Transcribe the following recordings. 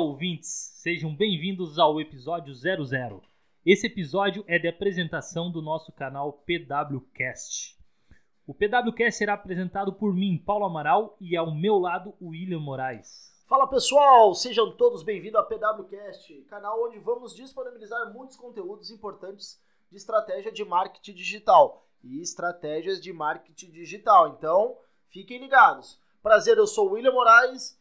ouvintes! Sejam bem-vindos ao episódio 00. Esse episódio é de apresentação do nosso canal PWCast. O PWCast será apresentado por mim, Paulo Amaral, e ao meu lado, William Moraes. Fala pessoal, sejam todos bem-vindos ao PWCast, canal onde vamos disponibilizar muitos conteúdos importantes de estratégia de marketing digital e estratégias de marketing digital. Então, fiquem ligados. Prazer, eu sou o William Moraes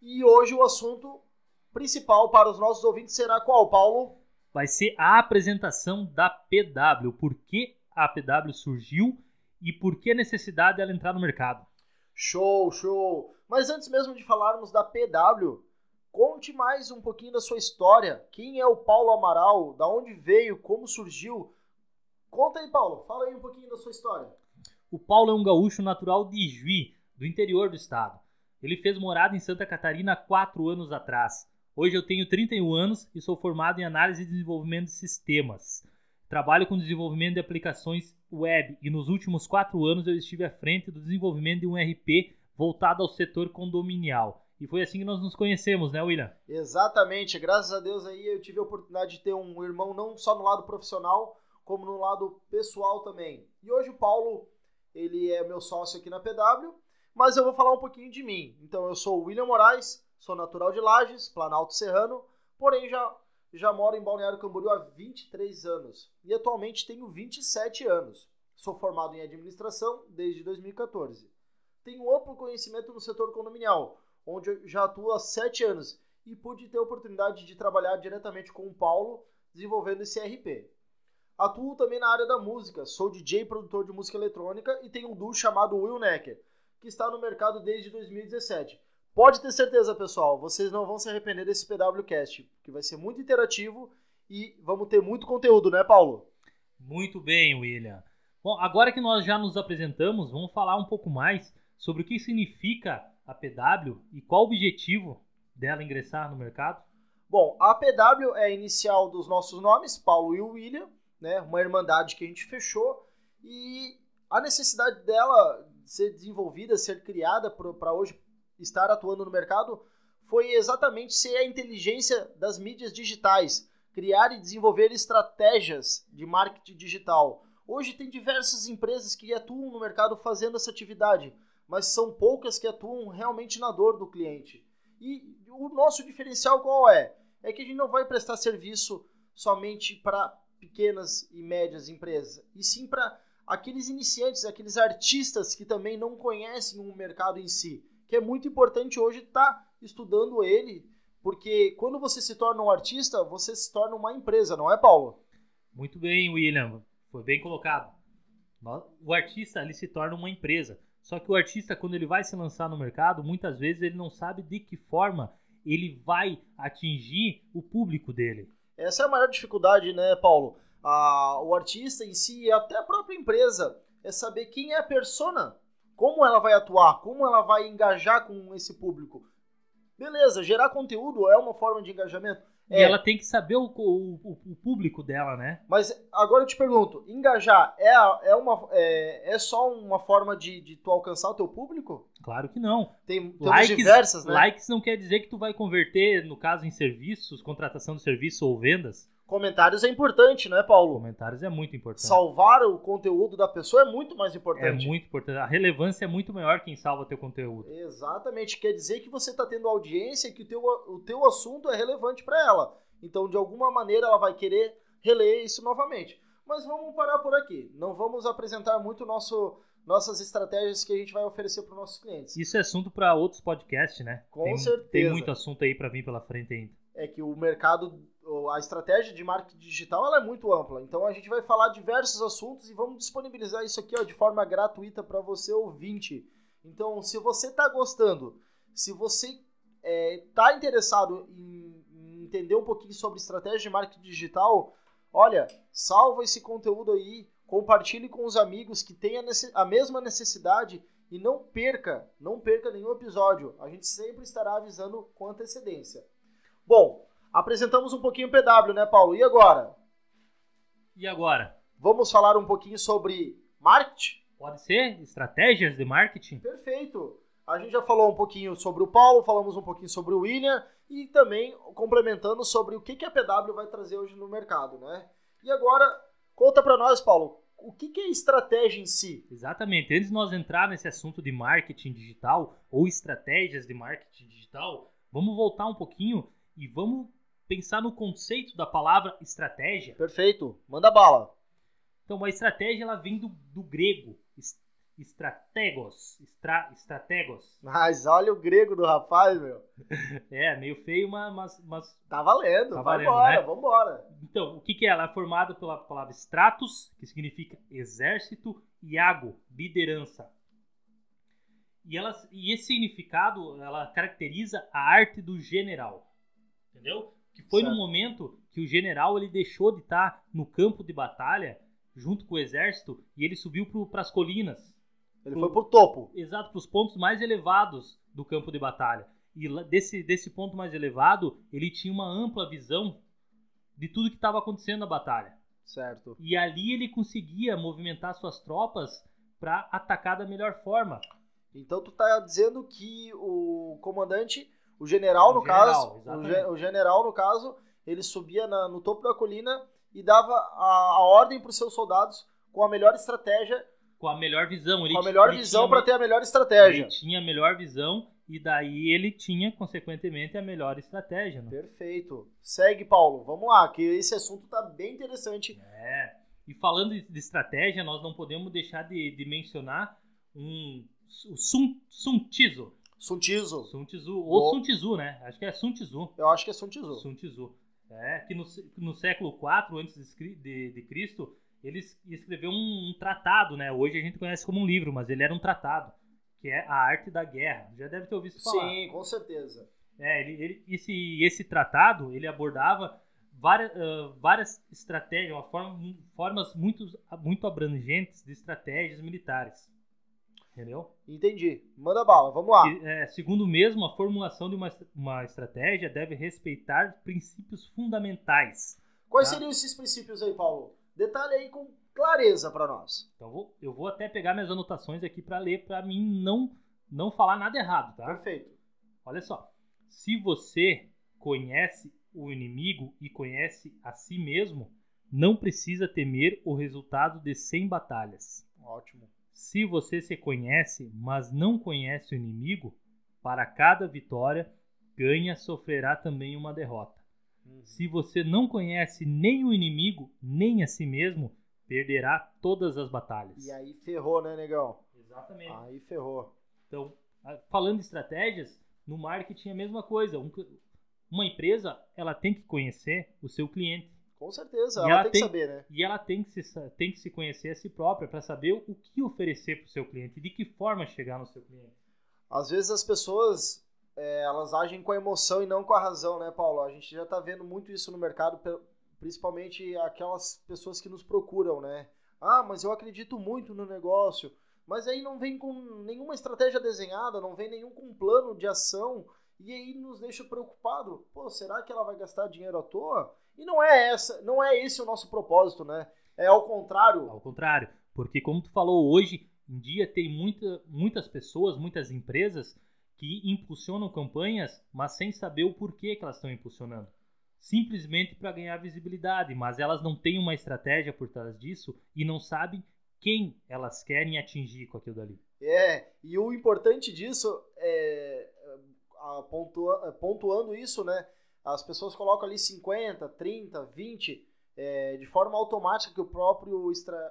e hoje o assunto principal para os nossos ouvintes será qual, Paulo? Vai ser a apresentação da PW, por que a PW surgiu e por que a necessidade dela entrar no mercado. Show, show! Mas antes mesmo de falarmos da PW, conte mais um pouquinho da sua história. Quem é o Paulo Amaral? Da onde veio? Como surgiu? Conta aí, Paulo. Fala aí um pouquinho da sua história. O Paulo é um gaúcho natural de Juí, do interior do estado. Ele fez morada em Santa Catarina há quatro anos atrás. Hoje eu tenho 31 anos e sou formado em análise e desenvolvimento de sistemas. Trabalho com desenvolvimento de aplicações web e nos últimos quatro anos eu estive à frente do desenvolvimento de um RP voltado ao setor condominial. E foi assim que nós nos conhecemos, né, William? Exatamente. Graças a Deus aí eu tive a oportunidade de ter um irmão não só no lado profissional, como no lado pessoal também. E hoje o Paulo, ele é meu sócio aqui na PW, mas eu vou falar um pouquinho de mim. Então eu sou o William Moraes, sou natural de Lages, Planalto Serrano, porém já já moro em Balneário Camboriú há 23 anos e atualmente tenho 27 anos. Sou formado em administração desde 2014. Tenho amplo conhecimento no setor condominial, onde já atuo há 7 anos e pude ter a oportunidade de trabalhar diretamente com o Paulo desenvolvendo esse RP. Atuo também na área da música, sou DJ produtor de música eletrônica e tenho um duo chamado Will Necker, que está no mercado desde 2017. Pode ter certeza, pessoal, vocês não vão se arrepender desse PWCast, que vai ser muito interativo e vamos ter muito conteúdo, né, Paulo? Muito bem, William. Bom, agora que nós já nos apresentamos, vamos falar um pouco mais sobre o que significa a PW e qual o objetivo dela ingressar no mercado. Bom, a PW é a inicial dos nossos nomes, Paulo e William, né? Uma irmandade que a gente fechou e a necessidade dela ser desenvolvida, ser criada para hoje estar atuando no mercado foi exatamente ser a inteligência das mídias digitais, criar e desenvolver estratégias de marketing digital. Hoje tem diversas empresas que atuam no mercado fazendo essa atividade, mas são poucas que atuam realmente na dor do cliente. E o nosso diferencial qual é? É que a gente não vai prestar serviço somente para pequenas e médias empresas, e sim para aqueles iniciantes, aqueles artistas que também não conhecem o mercado em si que é muito importante hoje estar tá estudando ele, porque quando você se torna um artista, você se torna uma empresa, não é, Paulo? Muito bem, William. Foi bem colocado. O artista ele se torna uma empresa. Só que o artista, quando ele vai se lançar no mercado, muitas vezes ele não sabe de que forma ele vai atingir o público dele. Essa é a maior dificuldade, né, Paulo? Ah, o artista em si e até a própria empresa é saber quem é a persona como ela vai atuar? Como ela vai engajar com esse público? Beleza, gerar conteúdo é uma forma de engajamento. E é. ela tem que saber o, o, o, público dela, né? Mas agora eu te pergunto, engajar é, é, uma, é, é só uma forma de, de tu alcançar o teu público? Claro que não. Tem likes, diversas, né? Likes não quer dizer que tu vai converter, no caso, em serviços, contratação de serviço ou vendas. Comentários é importante, né, Paulo? Comentários é muito importante. Salvar o conteúdo da pessoa é muito mais importante. É muito importante. A relevância é muito maior quem salva teu conteúdo. Exatamente. Quer dizer que você está tendo audiência e que o teu, o teu assunto é relevante para ela. Então, de alguma maneira, ela vai querer reler isso novamente. Mas vamos parar por aqui. Não vamos apresentar muito nosso, nossas estratégias que a gente vai oferecer para os nossos clientes. Isso é assunto para outros podcasts, né? Com tem, certeza. Tem muito assunto aí para vir pela frente ainda. É que o mercado a estratégia de marketing digital ela é muito ampla. Então a gente vai falar diversos assuntos e vamos disponibilizar isso aqui ó, de forma gratuita para você ouvinte. Então, se você está gostando, se você está é, tá interessado em, entender um pouquinho sobre estratégia de marketing digital, olha, salva esse conteúdo aí, compartilhe com os amigos que têm a, a mesma necessidade e não perca, não perca nenhum episódio. A gente sempre estará avisando com antecedência. Bom, Apresentamos um pouquinho o PW, né, Paulo? E agora? E agora? Vamos falar um pouquinho sobre marketing? Pode ser? Estratégias de marketing? Perfeito. A gente já falou um pouquinho sobre o Paulo, falamos um pouquinho sobre o William e também complementando sobre o que, que a PW vai trazer hoje no mercado, né? E agora, conta para nós, Paulo, o que, que é estratégia em si? Exatamente. Antes de nós entrar nesse assunto de marketing digital ou estratégias de marketing digital, vamos voltar um pouquinho e vamos pensar no conceito da palavra estratégia. Perfeito. Manda bala. Então, a estratégia ela vem do, do grego estrategos, estra, estrategos. Mas olha o grego do rapaz, meu. É, meio feio, mas... mas tá valendo, tá valendo, embora, né? vambora. Então, o que, que é? Ela é formada pela palavra stratus, que significa exército, e ago, liderança. E, ela, e esse significado, ela caracteriza a arte do general. Entendeu? Que foi certo. no momento que o general ele deixou de estar no campo de batalha junto com o exército e ele subiu para as colinas ele pro, foi pro topo. Exato, para os pontos mais elevados do campo de batalha. E desse, desse ponto mais elevado, ele tinha uma ampla visão de tudo que estava acontecendo na batalha. Certo. E ali ele conseguia movimentar suas tropas para atacar da melhor forma. Então tu tá dizendo que o comandante, o general no general, caso, o, o, general no caso, ele subia na, no topo da colina e dava a, a ordem para os seus soldados com a melhor estratégia com a melhor visão. Ele com a melhor visão para ter a melhor estratégia. Ele tinha a melhor visão e daí ele tinha, consequentemente, a melhor estratégia. Né? Perfeito. Segue, Paulo. Vamos lá, que esse assunto tá bem interessante. É. E falando de estratégia, nós não podemos deixar de, de mencionar um, o Sun, Sun Tzu. Sun Tzu. Sun Tzu. Ou Sun Tzu, né? Acho que é Sun Tzu. Eu acho que é Sun Tzu. Sun Tzu. É, que no, no século IV antes de, de, de Cristo, ele escreveu um, um, tratado, né? Hoje a gente conhece como um livro, mas ele era um tratado, que é A Arte da Guerra. Já deve ter ouvido falar. Sim, com certeza. É, ele, ele, esse, esse tratado, ele abordava várias, uh, várias estratégias, uma forma, formas muito, muito abrangentes de estratégias militares. Entendeu? Entendi. Manda bala, vamos lá. E, é, segundo mesmo, a formulação de uma, uma estratégia deve respeitar princípios fundamentais. Quais tá? seriam esses princípios aí, Paulo? Detalhe aí com clareza para nós. Então vou, eu vou até pegar minhas anotações aqui para ler, para mim não não falar nada errado, tá? Perfeito. Olha só. Se você conhece o inimigo e conhece a si mesmo, não precisa temer o resultado de 100 batalhas. Ótimo. Se você se conhece, mas não conhece o inimigo, para cada vitória, ganha sofrerá também uma derrota. Uhum. Se você não conhece nem o inimigo, nem a si mesmo, perderá todas as batalhas. E aí ferrou, né, negão? Exatamente. Aí ferrou. Então, falando de estratégias, no marketing é a mesma coisa. uma empresa, ela tem que conhecer o seu cliente. Com certeza, ela, ela, tem que saber, né? E ela tem que se, tem que se conhecer a si própria para saber o que oferecer para o seu cliente, de que forma chegar no seu cliente. Às vezes as pessoas é, elas agem com a emoção e não com a razão, né, Paulo? A gente já está vendo muito isso no mercado, principalmente aquelas pessoas que nos procuram, né? Ah, mas eu acredito muito no negócio, mas aí não vem com nenhuma estratégia desenhada, não vem nenhum com plano de ação, e aí nos deixa preocupado. Pô, será que ela vai gastar dinheiro à toa? E não é essa, não é esse o nosso propósito, né? É ao contrário. Ao contrário, porque como tu falou hoje em dia tem muita, muitas pessoas, muitas empresas que impulsionam campanhas, mas sem saber o porquê que elas estão impulsionando. Simplesmente para ganhar visibilidade, mas elas não têm uma estratégia por trás disso e não sabem quem elas querem atingir com aquilo dali. É, e o importante disso é, pontua, pontuando isso, né? As pessoas colocam ali 50, 30, 20 é, de forma automática que o próprio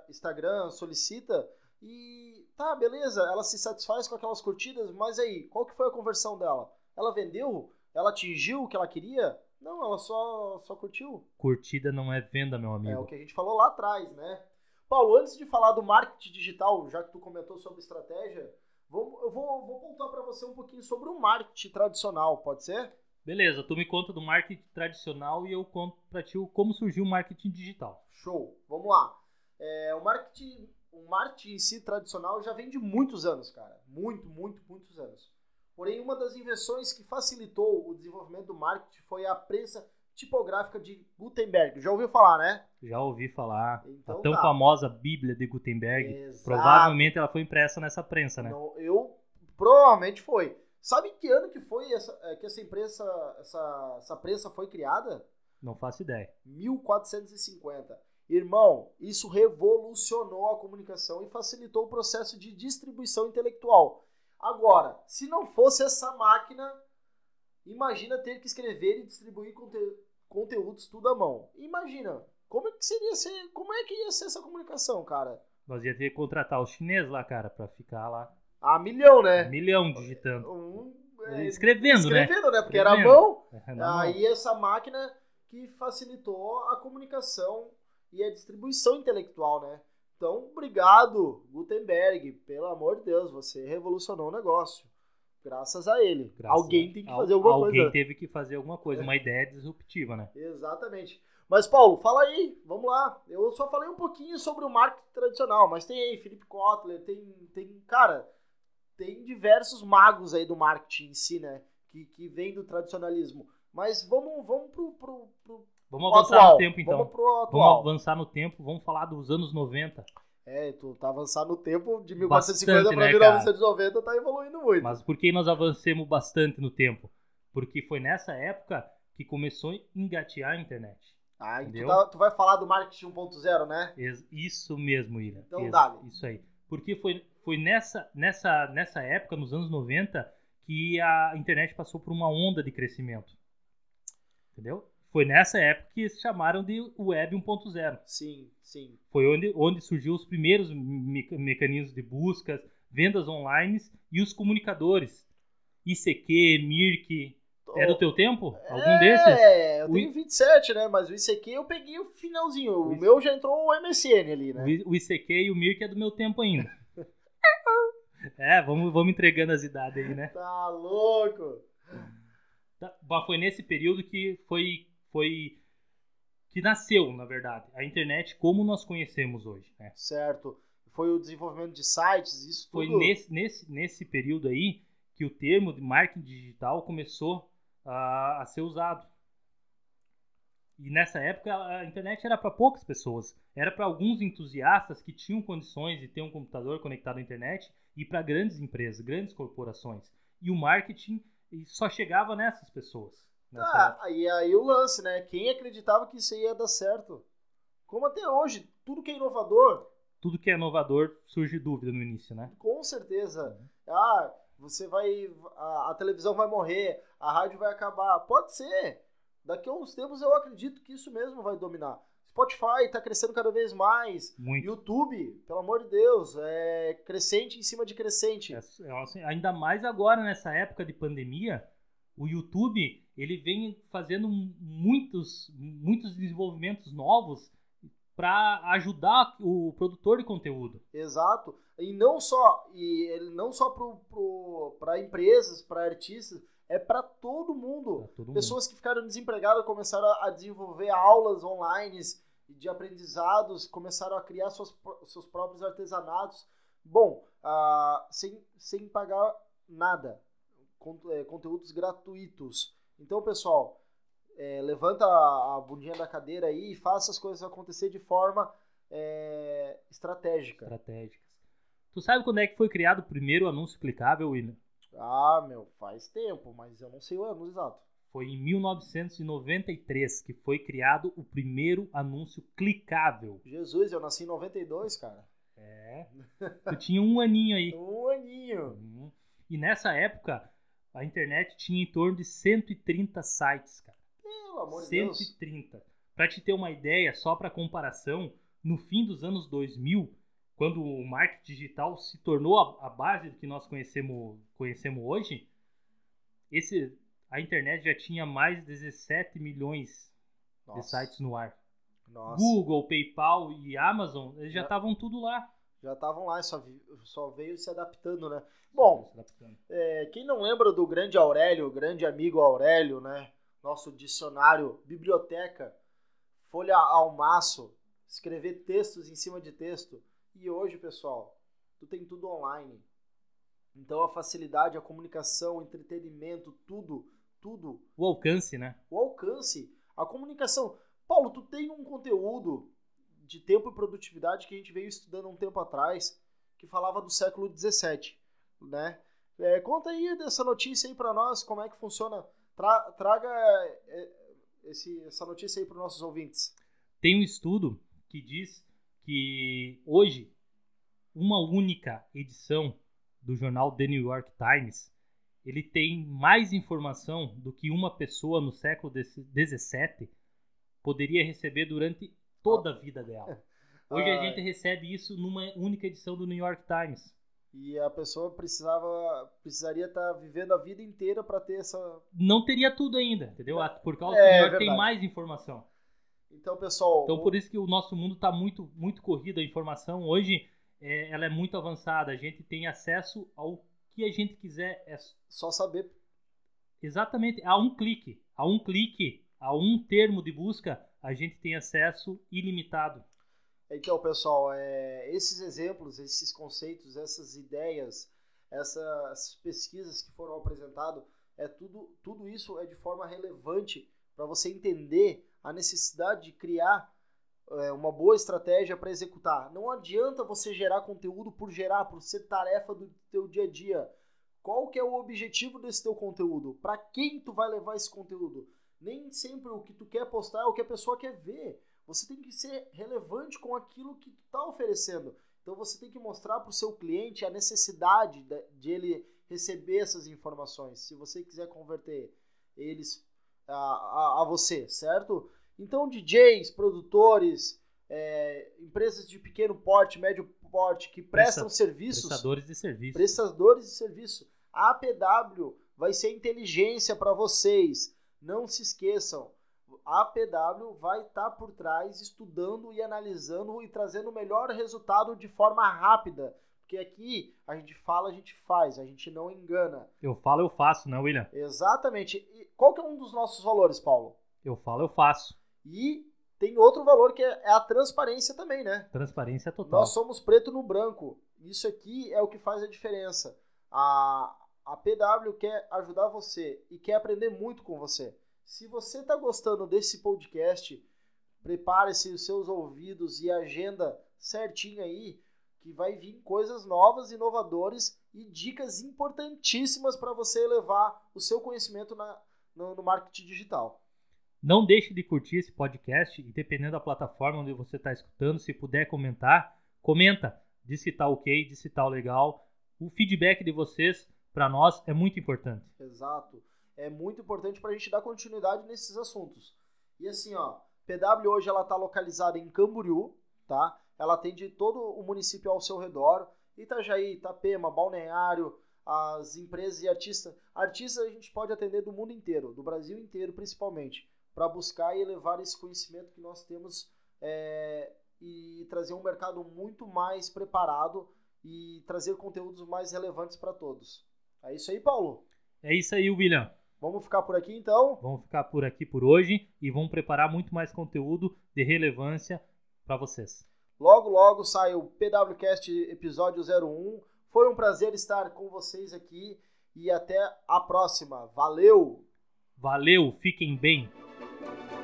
Instagram solicita e tá, beleza, ela se satisfaz com aquelas curtidas, mas aí, qual que foi a conversão dela? Ela vendeu? Ela atingiu o que ela queria? Não, ela só, só curtiu. Curtida não é venda, meu amigo. É o que a gente falou lá atrás, né? Paulo, antes de falar do marketing digital, já que tu comentou sobre estratégia, vou, eu vou, vou pontuar para você um pouquinho sobre o marketing tradicional, pode ser? Beleza, tu me conta do marketing tradicional e eu conto para ti como surgiu o marketing digital. Show, vamos lá. É, o marketing o marketing em si tradicional já vem de muitos anos, cara. Muito, muito, muitos anos. Porém, uma das invenções que facilitou o desenvolvimento do marketing foi a prensa tipográfica de Gutenberg. Já ouviu falar, né? Já ouvi falar. Então, a tão tá. famosa Bíblia de Gutenberg. Exato. Provavelmente ela foi impressa nessa prensa, né? Não, eu Provavelmente foi. Sabe que ano que foi essa, é, que essa imprensa, essa, essa prensa foi criada? Não faço ideia. 1450. Irmão, isso revolucionou a comunicação e facilitou o processo de distribuição intelectual. Agora, se não fosse essa máquina, imagina ter que escrever e distribuir conte conteúdos tudo à mão. Imagina, como é que seria ser, como é que ia ser essa comunicação, cara? Nós ia ter que contratar os chineses lá, cara, pra ficar lá. A milhão, né? Um milhão digitando. Um, é, escrevendo, né? escrevendo, né? Porque Escrevendo. era a mão. É, Aí essa máquina que facilitou a comunicação e a distribuição intelectual, né? Então, obrigado, Gutenberg. Pelo amor de Deus, você revolucionou o negócio. Graças a ele. Graças Alguém tem que fazer alguma Alguém coisa. teve que fazer alguma coisa, uma ideia disruptiva, né? Exatamente. Mas, Paulo, fala aí, vamos lá. Eu só falei um pouquinho sobre o marketing tradicional, mas tem aí Felipe Kotler, tem, tem cara, tem diversos magos aí do marketing em si, né? Que, que vem do tradicionalismo. Mas vamos, vamos pro, pro, pro, Vamos avançar atual. no tempo, então. Vamos pro Vamos avançar no tempo, vamos falar dos anos 90. É, tu tá avançando no tempo de Bastante, 1450 para né, 1990, tá evoluindo muito. Mas por que nós avancemos bastante no tempo? Porque foi nessa época que começou a engatear a internet. ah, e tu, entendeu? tá- tu vai falar do marketing 1.0, né? Isso mesmo, William. Então Ex- dá-lhe. Isso aí. Porque foi, foi nessa, nessa, nessa época, nos anos 90, que a internet passou por uma onda de crescimento. Entendeu? Foi nessa época que se chamaram de Web 1.0. Sim, sim. Foi onde, onde surgiu os primeiros me- mecanismos de buscas, vendas online e os comunicadores. ICQ, Mirk. É do teu tempo? Algum desses? É, eu O tenho 27, né? Mas o ICQ eu peguei o finalzinho. O O meu já entrou o MSN ali, né? O O ICQ e o Mirk é do meu tempo ainda. é, vamos, vamos entregando as idades aí, né? Tá louco. Tá, Mas foi nesse período que foi, foi que nasceu, na verdade, a internet como nós conhecemos hoje. Né? Certo. Foi o desenvolvimento de sites, isso Foi tudo. nesse, nesse, nesse período aí que o termo de marketing digital começou a, a ser usado. E nessa época a internet era para poucas pessoas, era para alguns entusiastas que tinham condições de ter um computador conectado à internet e para grandes empresas, grandes corporações. E o marketing só chegava nessas pessoas. nessa época. Ah, aí, aí o lance, né? Quem acreditava que isso ia dar certo? Como até hoje, tudo que é inovador, Tudo que é inovador surge dúvida no início, né? com certeza. Ah, você vai. A, a televisão vai morrer, a rádio vai acabar. Pode ser. Daqui a uns tempos eu acredito que isso mesmo vai dominar. Spotify tá crescendo cada vez mais. Muito. YouTube, pelo amor de Deus, é crescente em cima de crescente. É, é, assim, ainda mais agora nessa época de pandemia, o YouTube ele vem fazendo muitos, muitos desenvolvimentos novos para ajudar o produtor de conteúdo. Exato. E não só e ele não só para empresas, para artistas, é para todo mundo. Todo mundo. Pessoas que ficaram desempregadas começaram a desenvolver aulas online de aprendizados, começaram a criar suas, seus próprios artesanatos. Bom, ah, sem, sem pagar nada. É, conteúdos gratuitos. Então, pessoal, é, levanta a, a bundinha da cadeira aí e faça as coisas acontecer de forma é, estratégica. estratégicas. Tu sabe quando é que foi criado o primeiro anúncio clicável, William? Ah, meu, faz tempo, mas eu não sei o ano exato. Foi em 1993 que foi criado o primeiro anúncio clicável. Jesus, eu nasci em 92, cara. É. Tu tinha um aninho aí. Um aninho. Uhum. E nessa época, a internet tinha em torno de 130 sites, cara. Pelo amor de Deus. 130. Para te ter uma ideia, só para comparação, no fim dos anos 2000, quando o marketing digital se tornou a, a base que nós conhecemos, conhecemos hoje, esse, a internet já tinha mais de 17 milhões de Nossa. sites no ar. Nossa. Google, PayPal e Amazon, eles já estavam tudo lá. Já estavam lá, só, só veio se adaptando, né? Bom, adaptando. é, quem não lembra do grande Aurélio, grande amigo Aurélio, né? Nosso dicionário, biblioteca, folha ao maço, escrever textos em cima de texto. E hoje, pessoal, tu tem tudo online. Então a facilidade, a comunicação, o entretenimento, tudo, tudo O alcance, né? o alcance, a comunicação. Paulo, tu tem um conteúdo de tempo e produtividade que a gente veio estudando um tempo atrás, que falava do século XVII, né? É, conta aí dessa notícia aí para nós, como é que funciona. Tra traga é, esse, essa notícia aí para os nossos ouvintes. Tem um estudo que diz que hoje uma única edição do jornal The New York Times ele tem mais informação do que uma pessoa no século XVII poderia receber durante toda a vida dela. Hoje a gente recebe isso numa única edição do New York Times. E a pessoa precisava, precisaria estar tá vivendo a vida inteira para ter essa. Não teria tudo ainda, entendeu? Por causa é, que o New York tem mais informação. Então, pessoal. Então, por isso que o nosso mundo está muito, muito corrido. A informação hoje é, ela é muito avançada. A gente tem acesso ao que a gente quiser. É só saber. Exatamente. A um clique. A um clique, a um termo de busca, a gente tem acesso ilimitado. Então, pessoal, é, esses exemplos, esses conceitos, essas ideias, essas pesquisas que foram apresentadas, é tudo, tudo isso é de forma relevante para você entender a necessidade de criar é, uma boa estratégia para executar. Não adianta você gerar conteúdo por gerar, por ser tarefa do teu dia a dia. Qual que é o objetivo desse teu conteúdo? Para quem tu vai levar esse conteúdo? Nem sempre o que tu quer postar é o que a pessoa quer ver. Você tem que ser relevante com aquilo que tu está oferecendo. Então você tem que mostrar para o seu cliente a necessidade de, ele receber essas informações. Se você quiser converter eles a, a, a você, certo? Então DJs, produtores, é, empresas de pequeno porte, médio porte que prestam Presta, serviços, prestadores de serviço, prestadores de serviço. A APW vai ser inteligência para vocês. Não se esqueçam a APW vai estar tá por trás estudando e analisando e trazendo o melhor resultado de forma rápida. Porque aqui a gente fala, a gente faz, a gente não engana. Eu falo, eu faço, né, William? Exatamente. E qual que é um dos nossos valores, Paulo? Eu falo, eu faço. E tem outro valor que é a transparência também, né? Transparência total. Nós somos preto no branco. Isso aqui é o que faz a diferença. A, a PW quer ajudar você e quer aprender muito com você. Se você está gostando desse podcast, prepare-se os seus ouvidos e agenda certinho aí, que vai vir coisas novas, inovadoras e dicas importantíssimas para você elevar o seu conhecimento na, no, no marketing digital. Não deixe de curtir esse podcast e dependendo da plataforma onde você está escutando, se puder comentar, comenta, diz se está ok, diz se está legal. O feedback de vocês para nós é muito importante. Exato é muito importante para a gente dar continuidade nesses assuntos. E assim, ó, PW hoje ela está localizada em Camboriú, tá? Ela atende todo o município ao seu redor, Itajaí, Itapema, Balneário, as empresas e artistas. Artistas a gente pode atender do mundo inteiro, do Brasil inteiro principalmente, para buscar e elevar esse conhecimento que nós temos é, e trazer um mercado muito mais preparado e trazer conteúdos mais relevantes para todos. É isso aí, Paulo? É isso aí, William. Vamos ficar por aqui então? Vamos ficar por aqui por hoje e vamos preparar muito mais conteúdo de relevância para vocês. Logo, logo sai o PWCast episódio 01. Foi um prazer estar com vocês aqui e até a próxima. Valeu! Valeu, fiquem bem! Thank you.